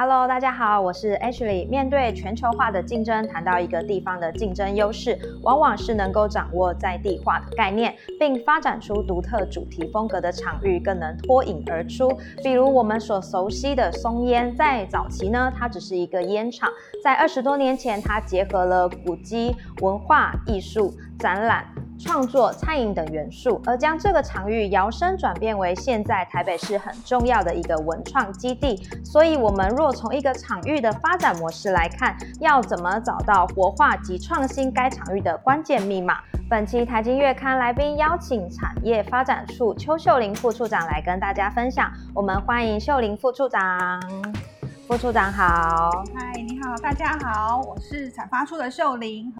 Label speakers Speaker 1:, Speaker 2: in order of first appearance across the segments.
Speaker 1: Hello，大家好，我是 Ashley。面对全球化的竞争，谈到一个地方的竞争优势，往往是能够掌握在地化的概念，并发展出独特主题风格的场域，更能脱颖而出。比如我们所熟悉的松烟，在早期呢，它只是一个烟厂；在二十多年前，它结合了古迹、文化艺术、展览。创作、餐饮等元素，而将这个场域摇身转变为现在台北市很重要的一个文创基地。所以，我们若从一个场域的发展模式来看，要怎么找到活化及创新该场域的关键密码？本期台经月刊来宾邀请产业发展处邱秀玲副处长来跟大家分享。我们欢迎秀玲副处长。副处长好。
Speaker 2: 嗨，你好，大家好，我是产发处的秀玲。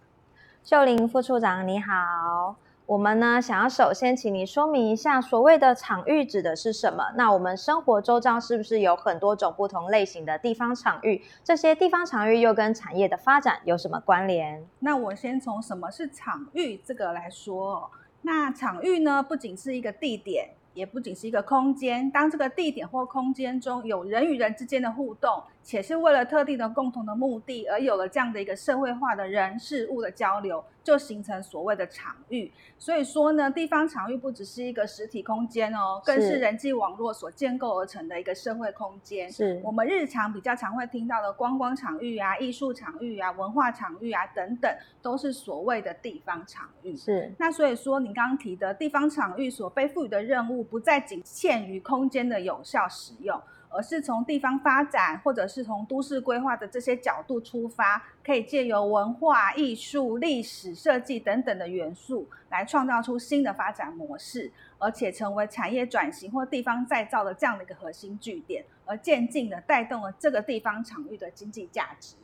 Speaker 1: 秀玲副处长你好，我们呢想要首先请你说明一下，所谓的场域指的是什么？那我们生活周遭是不是有很多种不同类型的地方场域？这些地方场域又跟产业的发展有什么关联？
Speaker 2: 那我先从什么是场域这个来说。那场域呢，不仅是一个地点。也不仅是一个空间，当这个地点或空间中有人与人之间的互动，且是为了特定的共同的目的而有了这样的一个社会化的人事物的交流，就形成所谓的场域。所以说呢，地方场域不只是一个实体空间哦，更是人际网络所建构而成的一个社会空间。
Speaker 1: 是
Speaker 2: 我们日常比较常会听到的观光场域啊、艺术场域啊、文化场域啊等等，都是所谓的地方场域。
Speaker 1: 是
Speaker 2: 那所以说，你刚刚提的地方场域所被赋予的任务。不再仅限于空间的有效使用，而是从地方发展或者是从都市规划的这些角度出发，可以借由文化艺术、历史设计等等的元素，来创造出新的发展模式，而且成为产业转型或地方再造的这样的一个核心据点，而渐进的带动了这个地方场域的经济价值。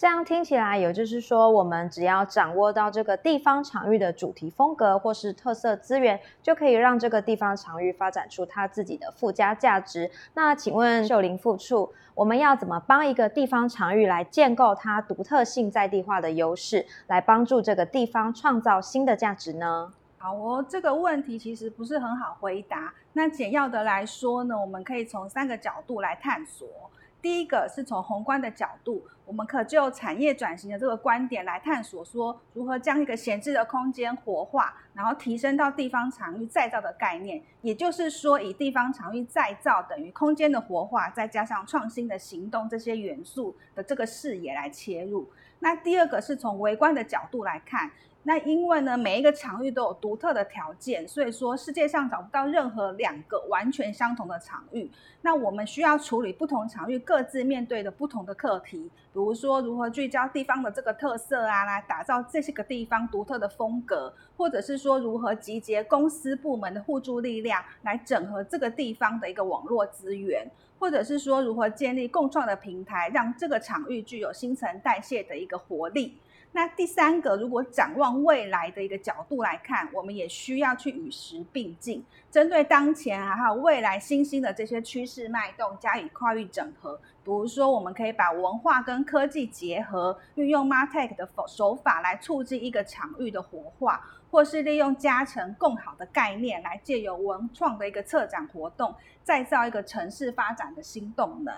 Speaker 1: 这样听起来，也就是说，我们只要掌握到这个地方场域的主题风格或是特色资源，就可以让这个地方场域发展出它自己的附加价值。那请问秀玲副处，我们要怎么帮一个地方场域来建构它独特性在地化的优势，来帮助这个地方创造新的价值呢？
Speaker 2: 好哦，这个问题其实不是很好回答。那简要的来说呢，我们可以从三个角度来探索。第一个是从宏观的角度，我们可就产业转型的这个观点来探索，说如何将一个闲置的空间活化，然后提升到地方场域再造的概念。也就是说，以地方场域再造等于空间的活化，再加上创新的行动这些元素的这个视野来切入。那第二个是从微观的角度来看。那因为呢，每一个场域都有独特的条件，所以说世界上找不到任何两个完全相同的场域。那我们需要处理不同场域各自面对的不同的课题，比如说如何聚焦地方的这个特色啊，来打造这些个地方独特的风格，或者是说如何集结公司部门的互助力量，来整合这个地方的一个网络资源，或者是说如何建立共创的平台，让这个场域具有新陈代谢的一个活力。那第三个，如果展望未来的一个角度来看，我们也需要去与时并进，针对当前还有未来新兴的这些趋势脉动加以跨域整合。比如说，我们可以把文化跟科技结合，运用 Martech 的手法来促进一个场域的活化，或是利用加成共好的概念来借由文创的一个策展活动，再造一个城市发展的新动能。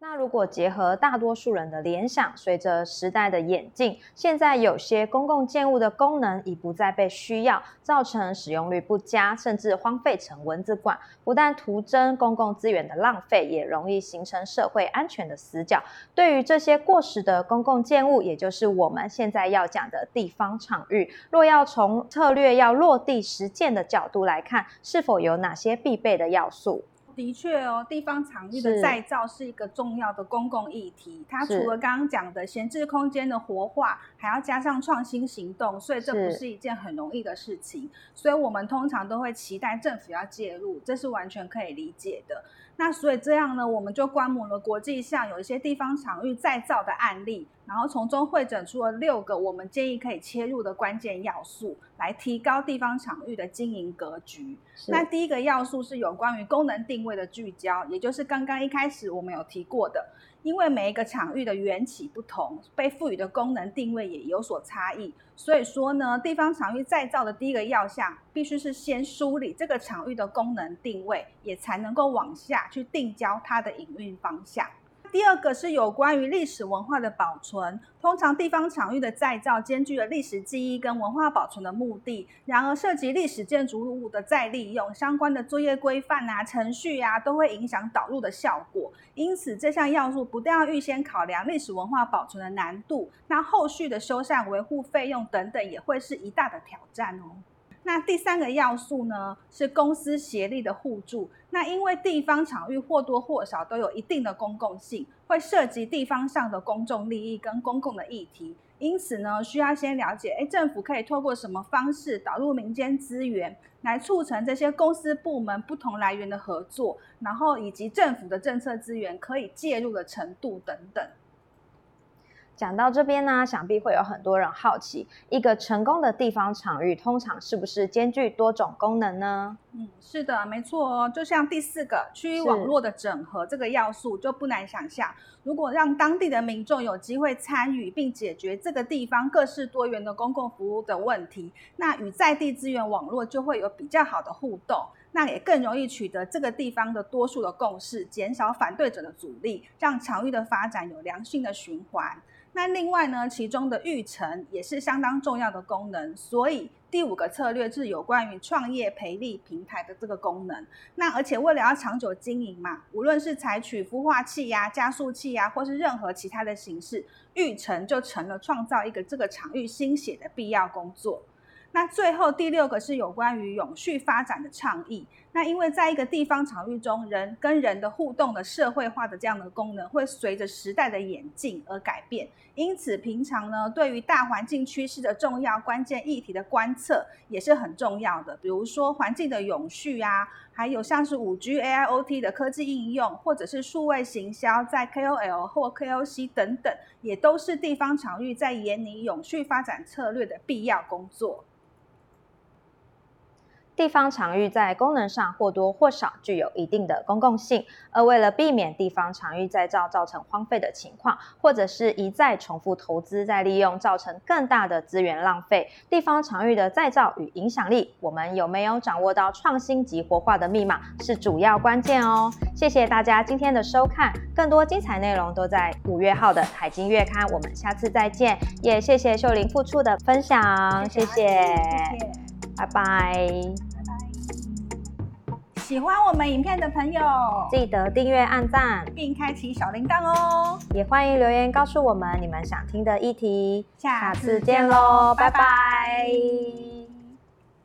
Speaker 1: 那如果结合大多数人的联想，随着时代的演进，现在有些公共建物的功能已不再被需要，造成使用率不佳，甚至荒废成文字馆，不但徒增公共资源的浪费，也容易形成社会安全的死角。对于这些过时的公共建物，也就是我们现在要讲的地方场域，若要从策略要落地实践的角度来看，是否有哪些必备的要素？
Speaker 2: 的确哦，地方场域的再造是一个重要的公共议题。它除了刚刚讲的闲置空间的活化，还要加上创新行动，所以这不是一件很容易的事情。所以我们通常都会期待政府要介入，这是完全可以理解的。那所以这样呢，我们就观摩了国际上有一些地方场域再造的案例，然后从中会诊出了六个我们建议可以切入的关键要素，来提高地方场域的经营格局。那第一个要素是有关于功能定位的聚焦，也就是刚刚一开始我们有提过的。因为每一个场域的缘起不同，被赋予的功能定位也有所差异，所以说呢，地方场域再造的第一个要项，必须是先梳理这个场域的功能定位，也才能够往下去定焦它的营运方向。第二个是有关于历史文化的保存。通常地方场域的再造兼具了历史记忆跟文化保存的目的，然而涉及历史建筑物的再利用相关的作业规范啊、程序啊，都会影响导入的效果。因此，这项要素不但要预先考量历史文化保存的难度，那后续的修缮维护费用等等，也会是一大的挑战哦。那第三个要素呢，是公司协力的互助。那因为地方场域或多或少都有一定的公共性，会涉及地方上的公众利益跟公共的议题，因此呢，需要先了解，哎，政府可以透过什么方式导入民间资源，来促成这些公司部门不同来源的合作，然后以及政府的政策资源可以介入的程度等等。
Speaker 1: 讲到这边呢，想必会有很多人好奇，一个成功的地方场域通常是不是兼具多种功能呢？
Speaker 2: 嗯，是的，没错哦。就像第四个区域网络的整合这个要素，就不难想象，如果让当地的民众有机会参与并解决这个地方各式多元的公共服务的问题，那与在地资源网络就会有比较好的互动，那也更容易取得这个地方的多数的共识，减少反对者的阻力，让场域的发展有良性的循环。那另外呢，其中的育成也是相当重要的功能，所以第五个策略是有关于创业培力平台的这个功能。那而且为了要长久经营嘛，无论是采取孵化器呀、加速器呀，或是任何其他的形式，育成就成了创造一个这个场域新血的必要工作。那最后第六个是有关于永续发展的倡议。那因为在一个地方场域中，人跟人的互动的社会化的这样的功能，会随着时代的演进而改变。因此，平常呢，对于大环境趋势的重要关键议题的观测也是很重要的。比如说环境的永续啊，还有像是五 G、AIoT 的科技应用，或者是数位行销，在 KOL 或 KOC 等等，也都是地方场域在研拟永续发展策略的必要工作。
Speaker 1: 地方场域在功能上或多或少具有一定的公共性，而为了避免地方场域再造造成荒废的情况，或者是一再重复投资再利用造成更大的资源浪费，地方场域的再造与影响力，我们有没有掌握到创新及活化的密码是主要关键哦。谢谢大家今天的收看，更多精彩内容都在五月号的海经月刊，我们下次再见。也谢谢秀玲付出的分享，谢谢，拜拜。拜拜
Speaker 2: 喜欢我们影片的朋友，
Speaker 1: 记得订阅、按赞，
Speaker 2: 并开启小铃铛哦！
Speaker 1: 也欢迎留言告诉我们你们想听的议题。
Speaker 2: 下次见喽，拜拜。